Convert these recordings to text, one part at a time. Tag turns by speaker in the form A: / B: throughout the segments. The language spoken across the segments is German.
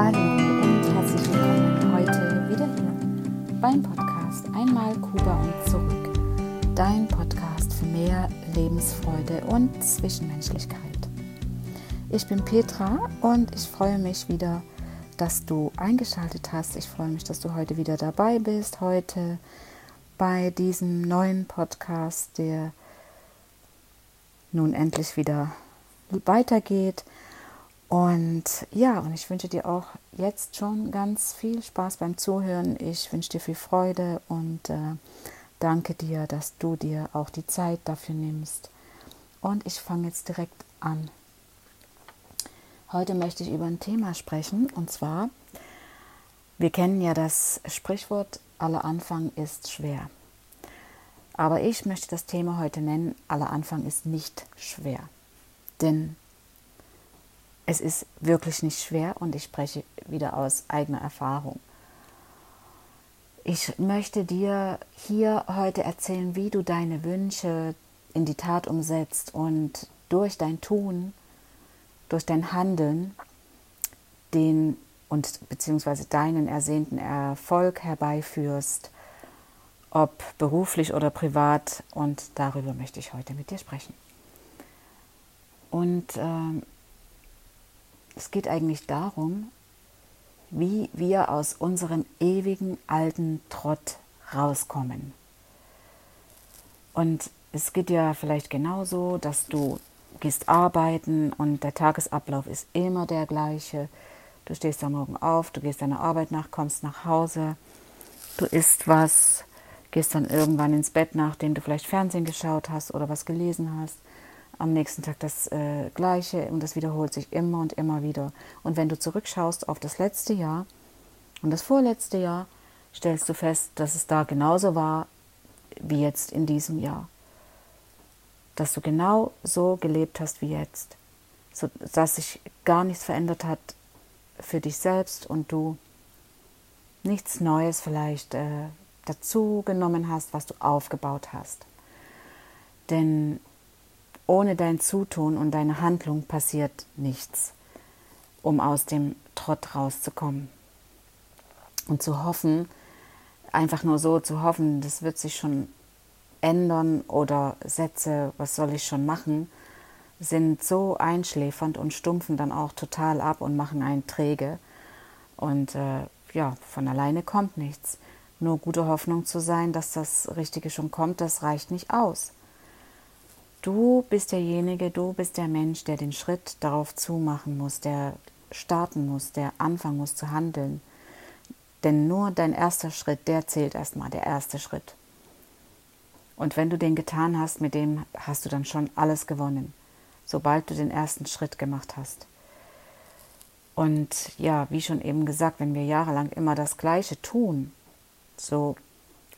A: Hallo und herzlich willkommen heute wieder hier beim Podcast Einmal Kuba und zurück. Dein Podcast für mehr Lebensfreude und Zwischenmenschlichkeit. Ich bin Petra und ich freue mich wieder, dass du eingeschaltet hast. Ich freue mich, dass du heute wieder dabei bist. Heute bei diesem neuen Podcast, der nun endlich wieder weitergeht. Und ja, und ich wünsche dir auch jetzt schon ganz viel Spaß beim Zuhören. Ich wünsche dir viel Freude und äh, danke dir, dass du dir auch die Zeit dafür nimmst. Und ich fange jetzt direkt an. Heute möchte ich über ein Thema sprechen und zwar, wir kennen ja das Sprichwort, aller Anfang ist schwer. Aber ich möchte das Thema heute nennen, aller Anfang ist nicht schwer. Denn es ist wirklich nicht schwer und ich spreche wieder aus eigener Erfahrung. Ich möchte dir hier heute erzählen, wie du deine Wünsche in die Tat umsetzt und durch dein Tun, durch dein Handeln den und beziehungsweise deinen ersehnten Erfolg herbeiführst, ob beruflich oder privat. Und darüber möchte ich heute mit dir sprechen. Und äh, es geht eigentlich darum, wie wir aus unserem ewigen alten Trott rauskommen. Und es geht ja vielleicht genauso, dass du gehst arbeiten und der Tagesablauf ist immer der gleiche. Du stehst am Morgen auf, du gehst deiner Arbeit nach, kommst nach Hause, du isst was, gehst dann irgendwann ins Bett, nachdem du vielleicht Fernsehen geschaut hast oder was gelesen hast am nächsten Tag das äh, Gleiche und das wiederholt sich immer und immer wieder. Und wenn du zurückschaust auf das letzte Jahr und das vorletzte Jahr, stellst du fest, dass es da genauso war wie jetzt in diesem Jahr. Dass du genau so gelebt hast wie jetzt. So, dass sich gar nichts verändert hat für dich selbst und du nichts Neues vielleicht äh, dazu genommen hast, was du aufgebaut hast. Denn ohne dein Zutun und deine Handlung passiert nichts, um aus dem Trott rauszukommen. Und zu hoffen, einfach nur so zu hoffen, das wird sich schon ändern oder Sätze, was soll ich schon machen, sind so einschläfernd und stumpfen dann auch total ab und machen einen träge. Und äh, ja, von alleine kommt nichts. Nur gute Hoffnung zu sein, dass das Richtige schon kommt, das reicht nicht aus. Du bist derjenige, du bist der Mensch, der den Schritt darauf zumachen muss, der starten muss, der anfangen muss zu handeln. Denn nur dein erster Schritt, der zählt erstmal, der erste Schritt. Und wenn du den getan hast, mit dem hast du dann schon alles gewonnen, sobald du den ersten Schritt gemacht hast. Und ja, wie schon eben gesagt, wenn wir jahrelang immer das Gleiche tun, so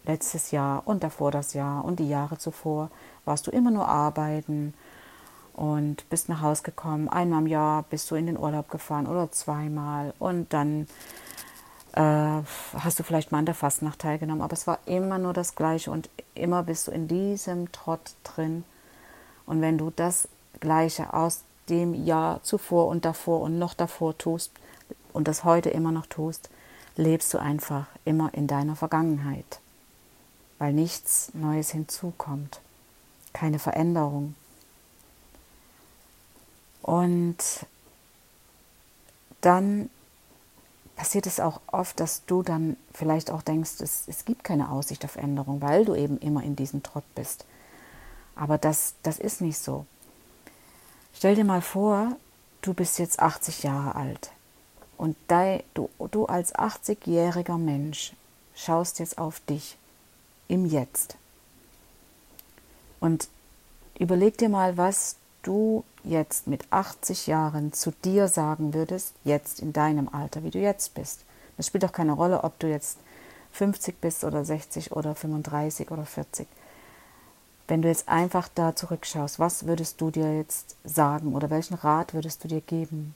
A: letztes Jahr und davor das Jahr und die Jahre zuvor, warst du immer nur arbeiten und bist nach Hause gekommen. Einmal im Jahr bist du in den Urlaub gefahren oder zweimal und dann äh, hast du vielleicht mal an der Fastnacht teilgenommen, aber es war immer nur das Gleiche und immer bist du in diesem Trott drin. Und wenn du das Gleiche aus dem Jahr zuvor und davor und noch davor tust und das heute immer noch tust, lebst du einfach immer in deiner Vergangenheit, weil nichts Neues hinzukommt keine Veränderung. Und dann passiert es auch oft, dass du dann vielleicht auch denkst, es, es gibt keine Aussicht auf Änderung, weil du eben immer in diesem Trott bist. Aber das, das ist nicht so. Stell dir mal vor, du bist jetzt 80 Jahre alt und du, du als 80-jähriger Mensch schaust jetzt auf dich im Jetzt. Und überleg dir mal, was du jetzt mit 80 Jahren zu dir sagen würdest, jetzt in deinem Alter, wie du jetzt bist. Das spielt doch keine Rolle, ob du jetzt 50 bist oder 60 oder 35 oder 40. Wenn du jetzt einfach da zurückschaust, was würdest du dir jetzt sagen oder welchen Rat würdest du dir geben?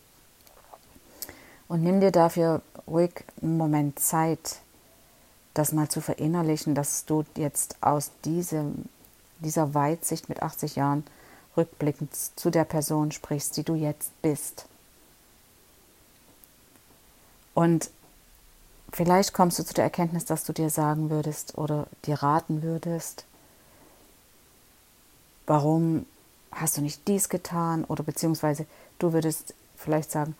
A: Und nimm dir dafür ruhig einen Moment Zeit, das mal zu verinnerlichen, dass du jetzt aus diesem dieser Weitsicht mit 80 Jahren rückblickend zu der Person sprichst, die du jetzt bist. Und vielleicht kommst du zu der Erkenntnis, dass du dir sagen würdest oder dir raten würdest, warum hast du nicht dies getan oder beziehungsweise du würdest vielleicht sagen,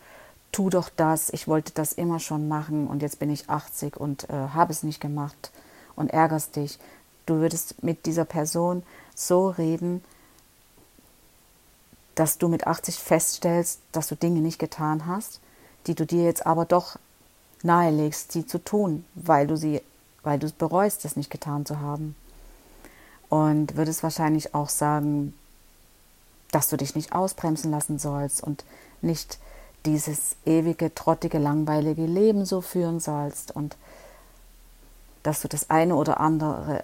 A: tu doch das, ich wollte das immer schon machen und jetzt bin ich 80 und äh, habe es nicht gemacht und ärgerst dich. Du würdest mit dieser Person so reden, dass du mit 80 feststellst, dass du Dinge nicht getan hast, die du dir jetzt aber doch nahelegst, sie zu tun, weil du sie, weil du es bereust, das nicht getan zu haben. Und würdest wahrscheinlich auch sagen, dass du dich nicht ausbremsen lassen sollst und nicht dieses ewige, trottige, langweilige Leben so führen sollst und dass du das eine oder andere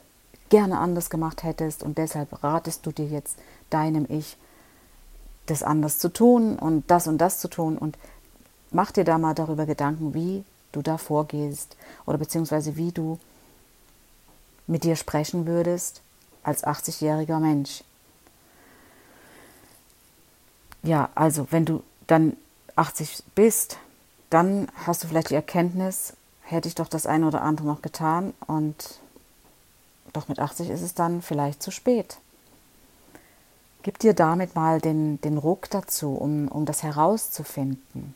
A: gerne anders gemacht hättest und deshalb ratest du dir jetzt deinem Ich, das anders zu tun und das und das zu tun und mach dir da mal darüber Gedanken, wie du da vorgehst oder beziehungsweise wie du mit dir sprechen würdest als 80-jähriger Mensch. Ja, also wenn du dann 80 bist, dann hast du vielleicht die Erkenntnis, hätte ich doch das eine oder andere noch getan und doch mit 80 ist es dann vielleicht zu spät. Gib dir damit mal den, den Ruck dazu, um, um das herauszufinden.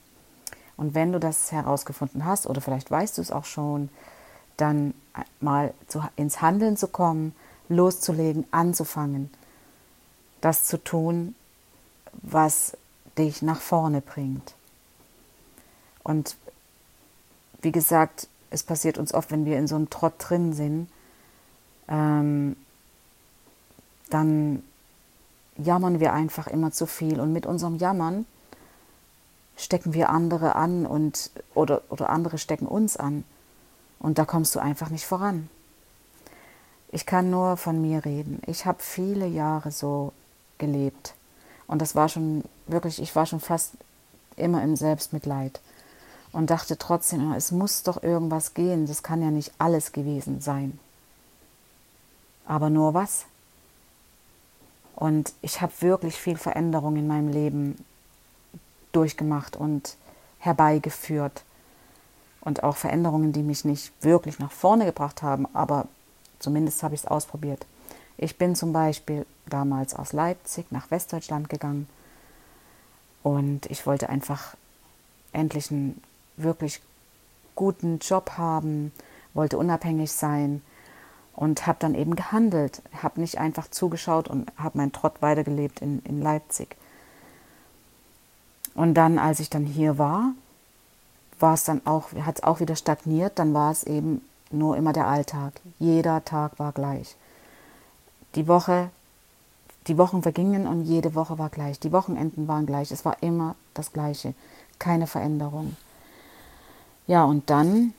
A: Und wenn du das herausgefunden hast, oder vielleicht weißt du es auch schon, dann mal zu, ins Handeln zu kommen, loszulegen, anzufangen, das zu tun, was dich nach vorne bringt. Und wie gesagt, es passiert uns oft, wenn wir in so einem Trott drin sind, ähm, dann jammern wir einfach immer zu viel. Und mit unserem Jammern stecken wir andere an und oder, oder andere stecken uns an. Und da kommst du einfach nicht voran. Ich kann nur von mir reden. Ich habe viele Jahre so gelebt. Und das war schon wirklich, ich war schon fast immer im Selbstmitleid. Und dachte trotzdem, es muss doch irgendwas gehen. Das kann ja nicht alles gewesen sein. Aber nur was? Und ich habe wirklich viel Veränderung in meinem Leben durchgemacht und herbeigeführt. Und auch Veränderungen, die mich nicht wirklich nach vorne gebracht haben, aber zumindest habe ich es ausprobiert. Ich bin zum Beispiel damals aus Leipzig nach Westdeutschland gegangen und ich wollte einfach endlich einen wirklich guten Job haben, wollte unabhängig sein und habe dann eben gehandelt, habe nicht einfach zugeschaut und habe meinen Trott weitergelebt in, in Leipzig. Und dann, als ich dann hier war, war es dann auch, hat es auch wieder stagniert, dann war es eben nur immer der Alltag. Jeder Tag war gleich. Die Woche, die Wochen vergingen und jede Woche war gleich. Die Wochenenden waren gleich. Es war immer das Gleiche. Keine Veränderung. Ja, und dann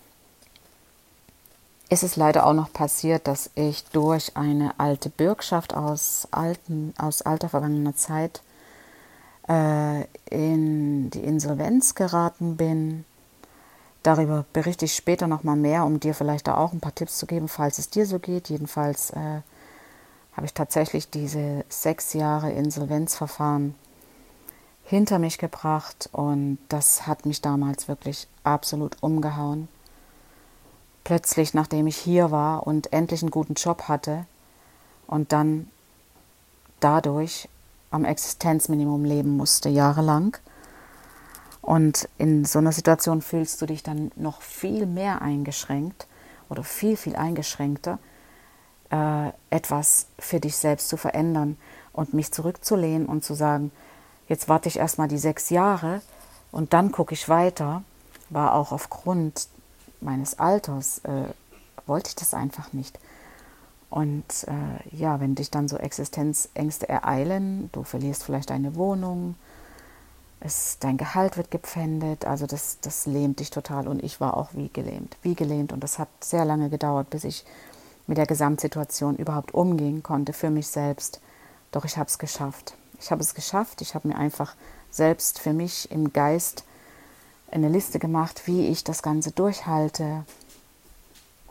A: ist es leider auch noch passiert, dass ich durch eine alte Bürgschaft aus, alten, aus alter vergangener Zeit äh, in die Insolvenz geraten bin. Darüber berichte ich später nochmal mehr, um dir vielleicht da auch ein paar Tipps zu geben, falls es dir so geht. Jedenfalls äh, habe ich tatsächlich diese sechs Jahre Insolvenzverfahren hinter mich gebracht und das hat mich damals wirklich absolut umgehauen. Plötzlich, nachdem ich hier war und endlich einen guten Job hatte und dann dadurch am Existenzminimum leben musste, jahrelang. Und in so einer Situation fühlst du dich dann noch viel mehr eingeschränkt oder viel, viel eingeschränkter, äh, etwas für dich selbst zu verändern und mich zurückzulehnen und zu sagen, jetzt warte ich erstmal die sechs Jahre und dann gucke ich weiter, war auch aufgrund meines Alters, äh, wollte ich das einfach nicht. Und äh, ja, wenn dich dann so Existenzängste ereilen, du verlierst vielleicht deine Wohnung, es, dein Gehalt wird gepfändet, also das, das lähmt dich total. Und ich war auch wie gelähmt, wie gelähmt. Und das hat sehr lange gedauert, bis ich mit der Gesamtsituation überhaupt umgehen konnte für mich selbst. Doch ich habe es geschafft. Ich habe es geschafft. Ich habe mir einfach selbst für mich im Geist eine Liste gemacht, wie ich das Ganze durchhalte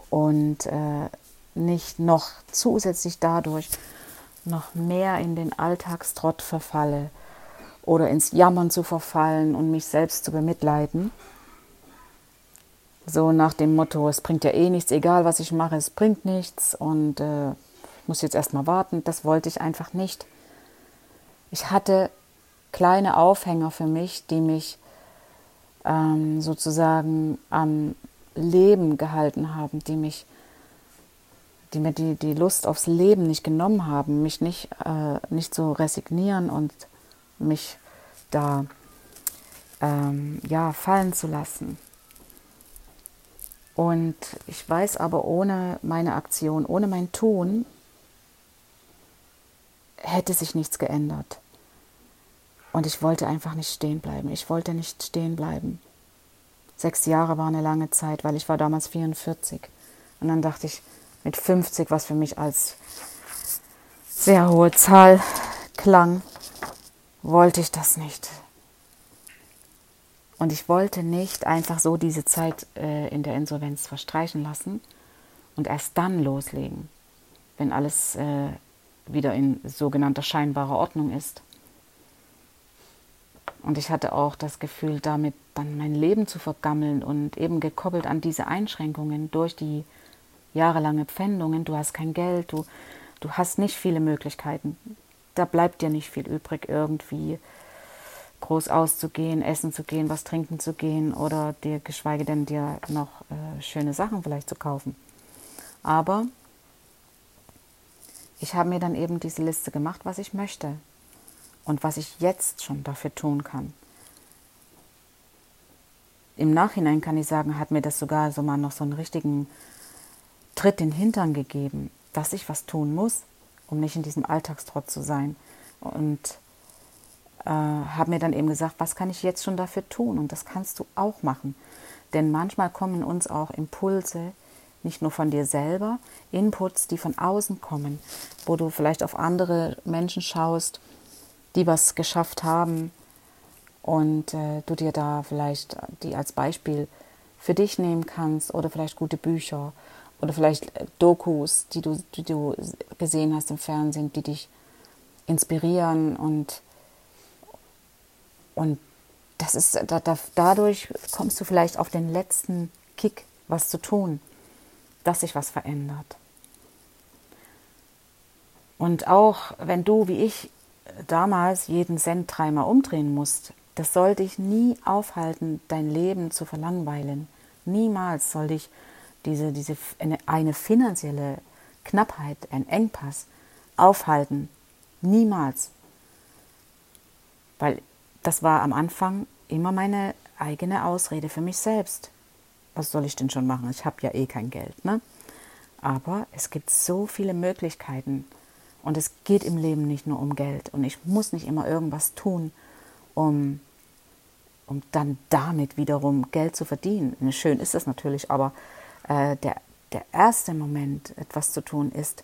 A: und äh, nicht noch zusätzlich dadurch noch mehr in den Alltagstrott verfalle oder ins Jammern zu verfallen und mich selbst zu bemitleiden. so nach dem Motto, es bringt ja eh nichts, egal was ich mache, es bringt nichts und äh, ich muss jetzt erstmal warten. Das wollte ich einfach nicht. Ich hatte kleine Aufhänger für mich, die mich ähm, sozusagen am Leben gehalten haben, die mich, die mir die, die Lust aufs Leben nicht genommen haben, mich nicht, äh, nicht so resignieren und mich da ähm, ja, fallen zu lassen. Und ich weiß aber, ohne meine Aktion, ohne mein Tun, hätte sich nichts geändert. Und ich wollte einfach nicht stehen bleiben. Ich wollte nicht stehen bleiben. Sechs Jahre war eine lange Zeit, weil ich war damals 44. Und dann dachte ich, mit 50, was für mich als sehr hohe Zahl klang, wollte ich das nicht. Und ich wollte nicht einfach so diese Zeit äh, in der Insolvenz verstreichen lassen und erst dann loslegen, wenn alles äh, wieder in sogenannter scheinbarer Ordnung ist. Und ich hatte auch das Gefühl, damit dann mein Leben zu vergammeln und eben gekoppelt an diese Einschränkungen durch die jahrelange Pfändungen. Du hast kein Geld, du, du hast nicht viele Möglichkeiten. Da bleibt dir nicht viel übrig, irgendwie groß auszugehen, essen zu gehen, was trinken zu gehen oder dir geschweige denn dir noch äh, schöne Sachen vielleicht zu kaufen. Aber ich habe mir dann eben diese Liste gemacht, was ich möchte und was ich jetzt schon dafür tun kann. Im Nachhinein kann ich sagen, hat mir das sogar so mal noch so einen richtigen Tritt in den Hintern gegeben, dass ich was tun muss, um nicht in diesem Alltagstrott zu sein. Und äh, habe mir dann eben gesagt, was kann ich jetzt schon dafür tun? Und das kannst du auch machen. Denn manchmal kommen uns auch Impulse, nicht nur von dir selber, Inputs, die von außen kommen, wo du vielleicht auf andere Menschen schaust, die was geschafft haben und äh, du dir da vielleicht die als Beispiel für dich nehmen kannst oder vielleicht gute Bücher oder vielleicht äh, Dokus, die du, die du gesehen hast im Fernsehen, die dich inspirieren und und das ist, da, da, dadurch kommst du vielleicht auf den letzten Kick, was zu tun, dass sich was verändert. Und auch wenn du, wie ich, damals jeden Cent dreimal umdrehen musst, das soll dich nie aufhalten, dein Leben zu verlangweilen. Niemals soll dich diese, diese eine, eine finanzielle Knappheit, ein Engpass aufhalten. Niemals. Weil das war am Anfang immer meine eigene Ausrede für mich selbst. Was soll ich denn schon machen? Ich habe ja eh kein Geld. Ne? Aber es gibt so viele Möglichkeiten. Und es geht im Leben nicht nur um Geld. Und ich muss nicht immer irgendwas tun, um, um dann damit wiederum Geld zu verdienen. Schön ist es natürlich, aber äh, der, der erste Moment, etwas zu tun, ist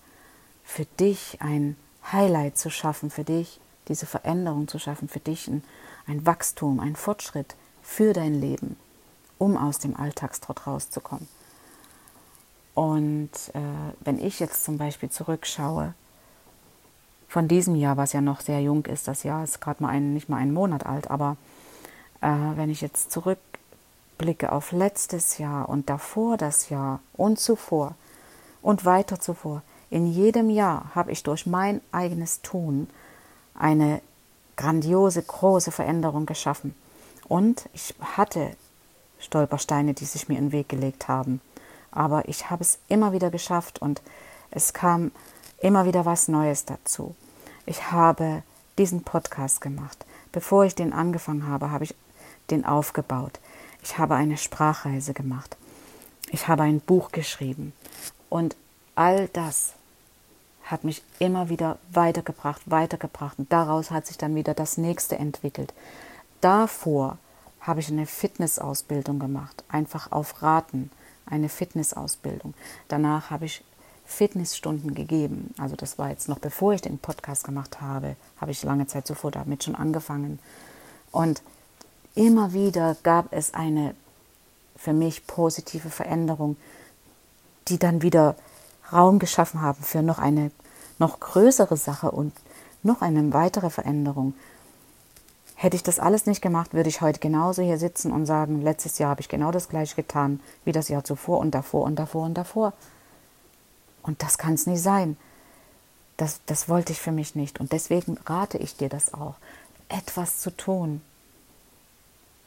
A: für dich ein Highlight zu schaffen, für dich diese Veränderung zu schaffen, für dich ein, ein Wachstum, ein Fortschritt für dein Leben, um aus dem Alltagstrott rauszukommen. Und äh, wenn ich jetzt zum Beispiel zurückschaue, von diesem Jahr, was ja noch sehr jung ist, das Jahr ist gerade mal ein, nicht mal einen Monat alt, aber äh, wenn ich jetzt zurückblicke auf letztes Jahr und davor das Jahr und zuvor und weiter zuvor, in jedem Jahr habe ich durch mein eigenes Tun eine grandiose, große Veränderung geschaffen. Und ich hatte Stolpersteine, die sich mir in den Weg gelegt haben. Aber ich habe es immer wieder geschafft und es kam immer wieder was Neues dazu. Ich habe diesen Podcast gemacht. Bevor ich den angefangen habe, habe ich den aufgebaut. Ich habe eine Sprachreise gemacht. Ich habe ein Buch geschrieben. Und all das hat mich immer wieder weitergebracht, weitergebracht. Und daraus hat sich dann wieder das nächste entwickelt. Davor habe ich eine Fitnessausbildung gemacht, einfach auf Raten, eine Fitnessausbildung. Danach habe ich Fitnessstunden gegeben. Also das war jetzt noch bevor ich den Podcast gemacht habe, habe ich lange Zeit zuvor damit schon angefangen. Und immer wieder gab es eine für mich positive Veränderung, die dann wieder Raum geschaffen haben für noch eine noch größere Sache und noch eine weitere Veränderung. Hätte ich das alles nicht gemacht, würde ich heute genauso hier sitzen und sagen, letztes Jahr habe ich genau das gleiche getan wie das Jahr zuvor und davor und davor und davor. Und das kann es nicht sein. Das, das wollte ich für mich nicht. Und deswegen rate ich dir das auch, etwas zu tun.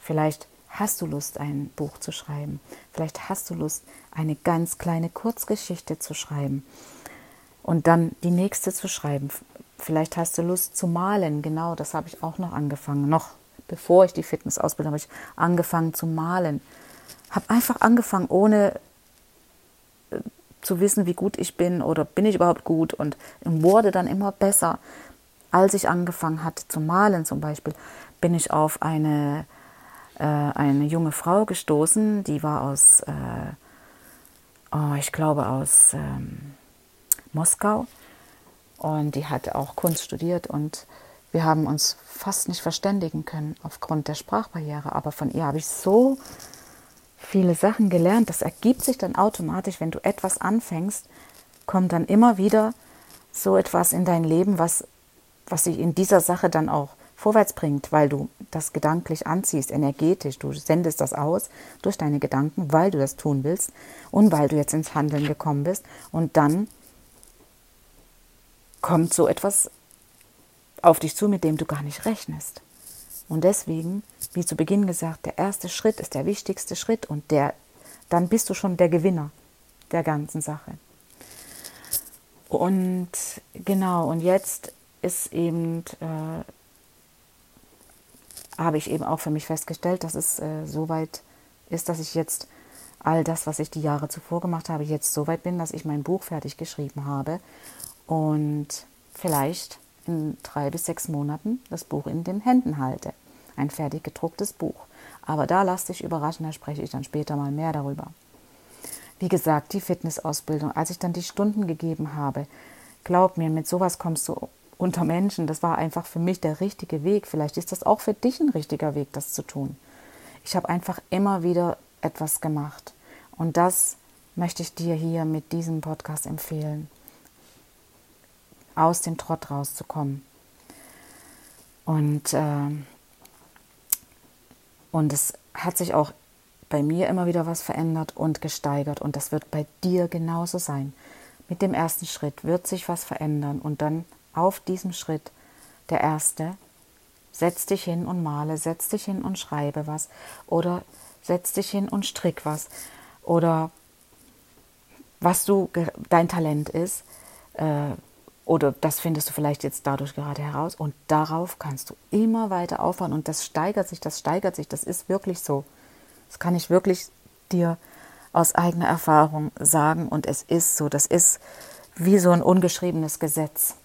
A: Vielleicht hast du Lust, ein Buch zu schreiben. Vielleicht hast du Lust, eine ganz kleine Kurzgeschichte zu schreiben und dann die nächste zu schreiben. Vielleicht hast du Lust zu malen. Genau, das habe ich auch noch angefangen. Noch bevor ich die Fitnessausbildung habe ich angefangen zu malen. Habe einfach angefangen, ohne äh, zu wissen, wie gut ich bin oder bin ich überhaupt gut und wurde dann immer besser. Als ich angefangen hatte zu malen zum Beispiel, bin ich auf eine, äh, eine junge Frau gestoßen, die war aus, äh, oh, ich glaube aus ähm, Moskau und die hat auch Kunst studiert und wir haben uns fast nicht verständigen können aufgrund der Sprachbarriere, aber von ihr habe ich so viele Sachen gelernt. Das ergibt sich dann automatisch, wenn du etwas anfängst, kommt dann immer wieder so etwas in dein Leben, was, was sich in dieser Sache dann auch vorwärts bringt, weil du das gedanklich anziehst, energetisch. Du sendest das aus durch deine Gedanken, weil du das tun willst und weil du jetzt ins Handeln gekommen bist. Und dann kommt so etwas auf dich zu, mit dem du gar nicht rechnest. Und deswegen, wie zu Beginn gesagt, der erste Schritt ist der wichtigste Schritt und der, dann bist du schon der Gewinner der ganzen Sache. Und genau, und jetzt ist eben, äh, habe ich eben auch für mich festgestellt, dass es äh, so weit ist, dass ich jetzt all das, was ich die Jahre zuvor gemacht habe, jetzt so weit bin, dass ich mein Buch fertig geschrieben habe und vielleicht in drei bis sechs Monaten das Buch in den Händen halte. Ein fertig gedrucktes Buch. Aber da lass dich überraschen, da spreche ich dann später mal mehr darüber. Wie gesagt, die Fitnessausbildung, als ich dann die Stunden gegeben habe, glaub mir, mit sowas kommst du unter Menschen. Das war einfach für mich der richtige Weg. Vielleicht ist das auch für dich ein richtiger Weg, das zu tun. Ich habe einfach immer wieder etwas gemacht. Und das möchte ich dir hier mit diesem Podcast empfehlen aus dem Trott rauszukommen. Und, äh, und es hat sich auch bei mir immer wieder was verändert und gesteigert. Und das wird bei dir genauso sein. Mit dem ersten Schritt wird sich was verändern. Und dann auf diesem Schritt, der erste, setz dich hin und male, setz dich hin und schreibe was. Oder setz dich hin und strick was. Oder was du dein Talent ist, äh, oder das findest du vielleicht jetzt dadurch gerade heraus und darauf kannst du immer weiter aufbauen und das steigert sich, das steigert sich, das ist wirklich so. Das kann ich wirklich dir aus eigener Erfahrung sagen und es ist so, das ist wie so ein ungeschriebenes Gesetz.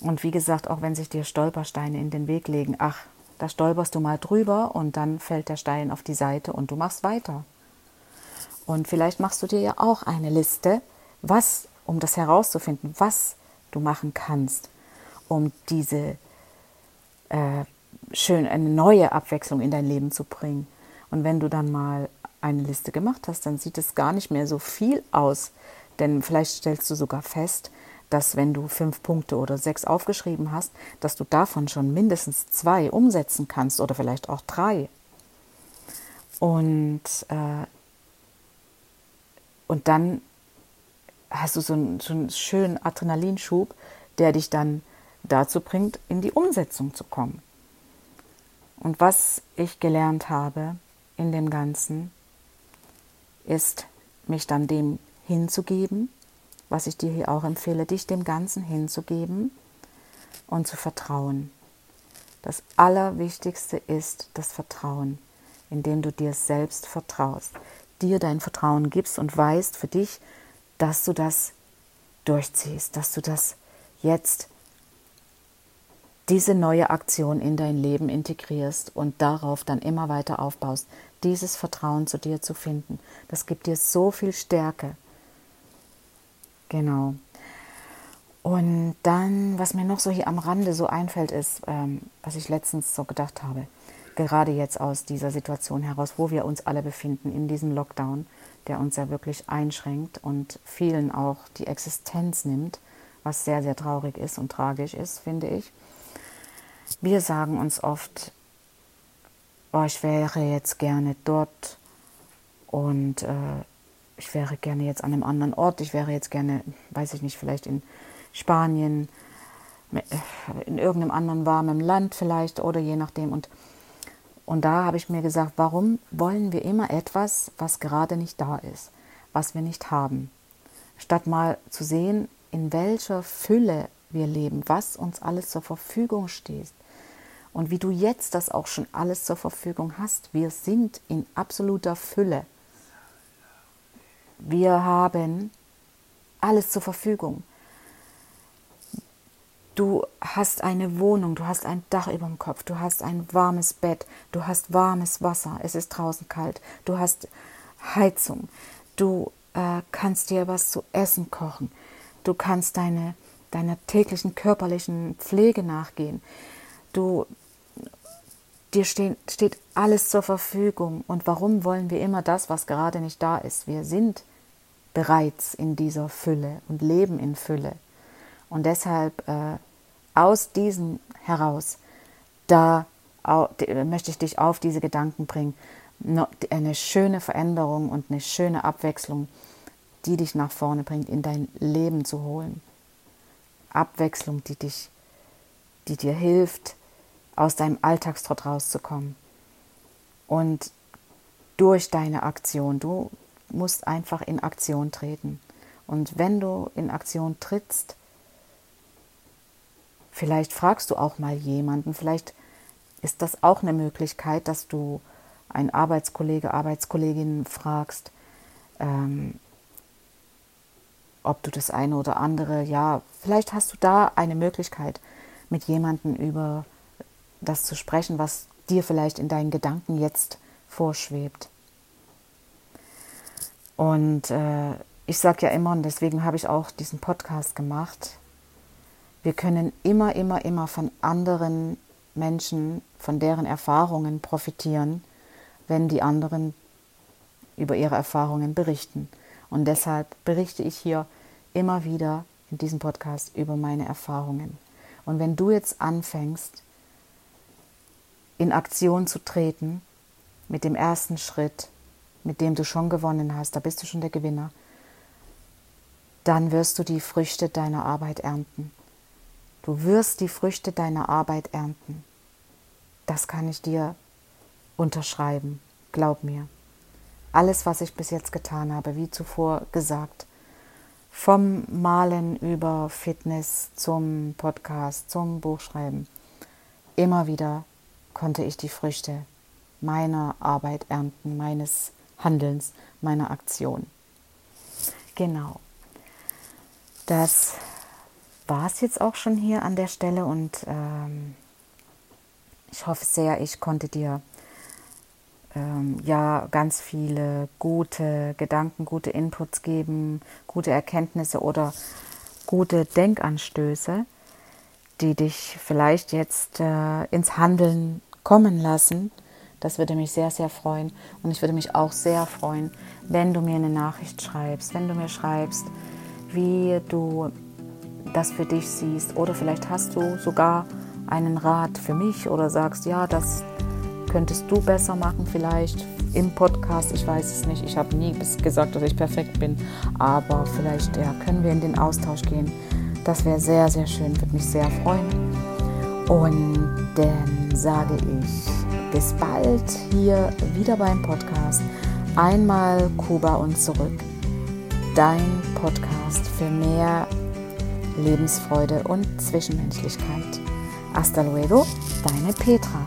A: Und wie gesagt, auch wenn sich dir Stolpersteine in den Weg legen, ach, da stolperst du mal drüber und dann fällt der Stein auf die Seite und du machst weiter. Und vielleicht machst du dir ja auch eine Liste, was um das herauszufinden, was du machen kannst, um diese äh, schön eine neue Abwechslung in dein Leben zu bringen. Und wenn du dann mal eine Liste gemacht hast, dann sieht es gar nicht mehr so viel aus. Denn vielleicht stellst du sogar fest, dass wenn du fünf Punkte oder sechs aufgeschrieben hast, dass du davon schon mindestens zwei umsetzen kannst oder vielleicht auch drei. Und, äh, und dann hast du so einen, so einen schönen Adrenalinschub, der dich dann dazu bringt, in die Umsetzung zu kommen. Und was ich gelernt habe in dem Ganzen, ist, mich dann dem hinzugeben, was ich dir hier auch empfehle, dich dem Ganzen hinzugeben und zu vertrauen. Das Allerwichtigste ist das Vertrauen, indem du dir selbst vertraust, dir dein Vertrauen gibst und weißt für dich, dass du das durchziehst, dass du das jetzt diese neue Aktion in dein Leben integrierst und darauf dann immer weiter aufbaust, dieses Vertrauen zu dir zu finden. Das gibt dir so viel Stärke. Genau. Und dann, was mir noch so hier am Rande so einfällt, ist, ähm, was ich letztens so gedacht habe, gerade jetzt aus dieser Situation heraus, wo wir uns alle befinden, in diesem Lockdown, der uns ja wirklich einschränkt und vielen auch die Existenz nimmt, was sehr, sehr traurig ist und tragisch ist, finde ich. Wir sagen uns oft, oh, ich wäre jetzt gerne dort und äh, ich wäre gerne jetzt an einem anderen Ort, ich wäre jetzt gerne, weiß ich nicht, vielleicht in Spanien, äh, in irgendeinem anderen warmen Land vielleicht oder je nachdem. Und, und da habe ich mir gesagt, warum wollen wir immer etwas, was gerade nicht da ist, was wir nicht haben, statt mal zu sehen, in welcher Fülle wir leben, was uns alles zur Verfügung steht. Und wie du jetzt das auch schon alles zur Verfügung hast. Wir sind in absoluter Fülle. Wir haben alles zur Verfügung. Du hast eine Wohnung, du hast ein Dach über dem Kopf, du hast ein warmes Bett, du hast warmes Wasser, es ist draußen kalt, du hast Heizung, du äh, kannst dir was zu essen kochen, du kannst deine, deiner täglichen körperlichen Pflege nachgehen, du, dir stehen, steht alles zur Verfügung. Und warum wollen wir immer das, was gerade nicht da ist? Wir sind bereits in dieser Fülle und leben in Fülle. Und deshalb äh, aus diesen heraus, da möchte ich dich auf diese Gedanken bringen. Eine schöne Veränderung und eine schöne Abwechslung, die dich nach vorne bringt, in dein Leben zu holen. Abwechslung, die dich, die dir hilft, aus deinem Alltagstrott rauszukommen. Und durch deine Aktion, du musst einfach in Aktion treten. Und wenn du in Aktion trittst, vielleicht fragst du auch mal jemanden, vielleicht ist das auch eine Möglichkeit, dass du einen Arbeitskollege, Arbeitskollegin fragst, ähm, ob du das eine oder andere, ja, vielleicht hast du da eine Möglichkeit, mit jemandem über das zu sprechen, was dir vielleicht in deinen Gedanken jetzt vorschwebt. Und äh, ich sage ja immer, und deswegen habe ich auch diesen Podcast gemacht, wir können immer, immer, immer von anderen Menschen, von deren Erfahrungen profitieren, wenn die anderen über ihre Erfahrungen berichten. Und deshalb berichte ich hier immer wieder in diesem Podcast über meine Erfahrungen. Und wenn du jetzt anfängst, in Aktion zu treten, mit dem ersten Schritt, mit dem du schon gewonnen hast, da bist du schon der Gewinner, dann wirst du die Früchte deiner Arbeit ernten. Du wirst die Früchte deiner Arbeit ernten. Das kann ich dir unterschreiben, glaub mir. Alles, was ich bis jetzt getan habe, wie zuvor gesagt, vom Malen über Fitness zum Podcast, zum Buchschreiben, immer wieder konnte ich die Früchte meiner Arbeit ernten, meines Handelns, meiner Aktion. Genau. Das war es jetzt auch schon hier an der Stelle und ähm, ich hoffe sehr, ich konnte dir ähm, ja ganz viele gute Gedanken, gute Inputs geben, gute Erkenntnisse oder gute Denkanstöße, die dich vielleicht jetzt äh, ins Handeln kommen lassen das würde mich sehr, sehr freuen. Und ich würde mich auch sehr freuen, wenn du mir eine Nachricht schreibst, wenn du mir schreibst, wie du das für dich siehst. Oder vielleicht hast du sogar einen Rat für mich oder sagst, ja, das könntest du besser machen vielleicht im Podcast. Ich weiß es nicht. Ich habe nie gesagt, dass ich perfekt bin. Aber vielleicht ja, können wir in den Austausch gehen. Das wäre sehr, sehr schön. Würde mich sehr freuen. Und dann sage ich bis bald hier wieder beim Podcast. Einmal Kuba und zurück. Dein Podcast für mehr Lebensfreude und Zwischenmenschlichkeit. Hasta luego, deine Petra.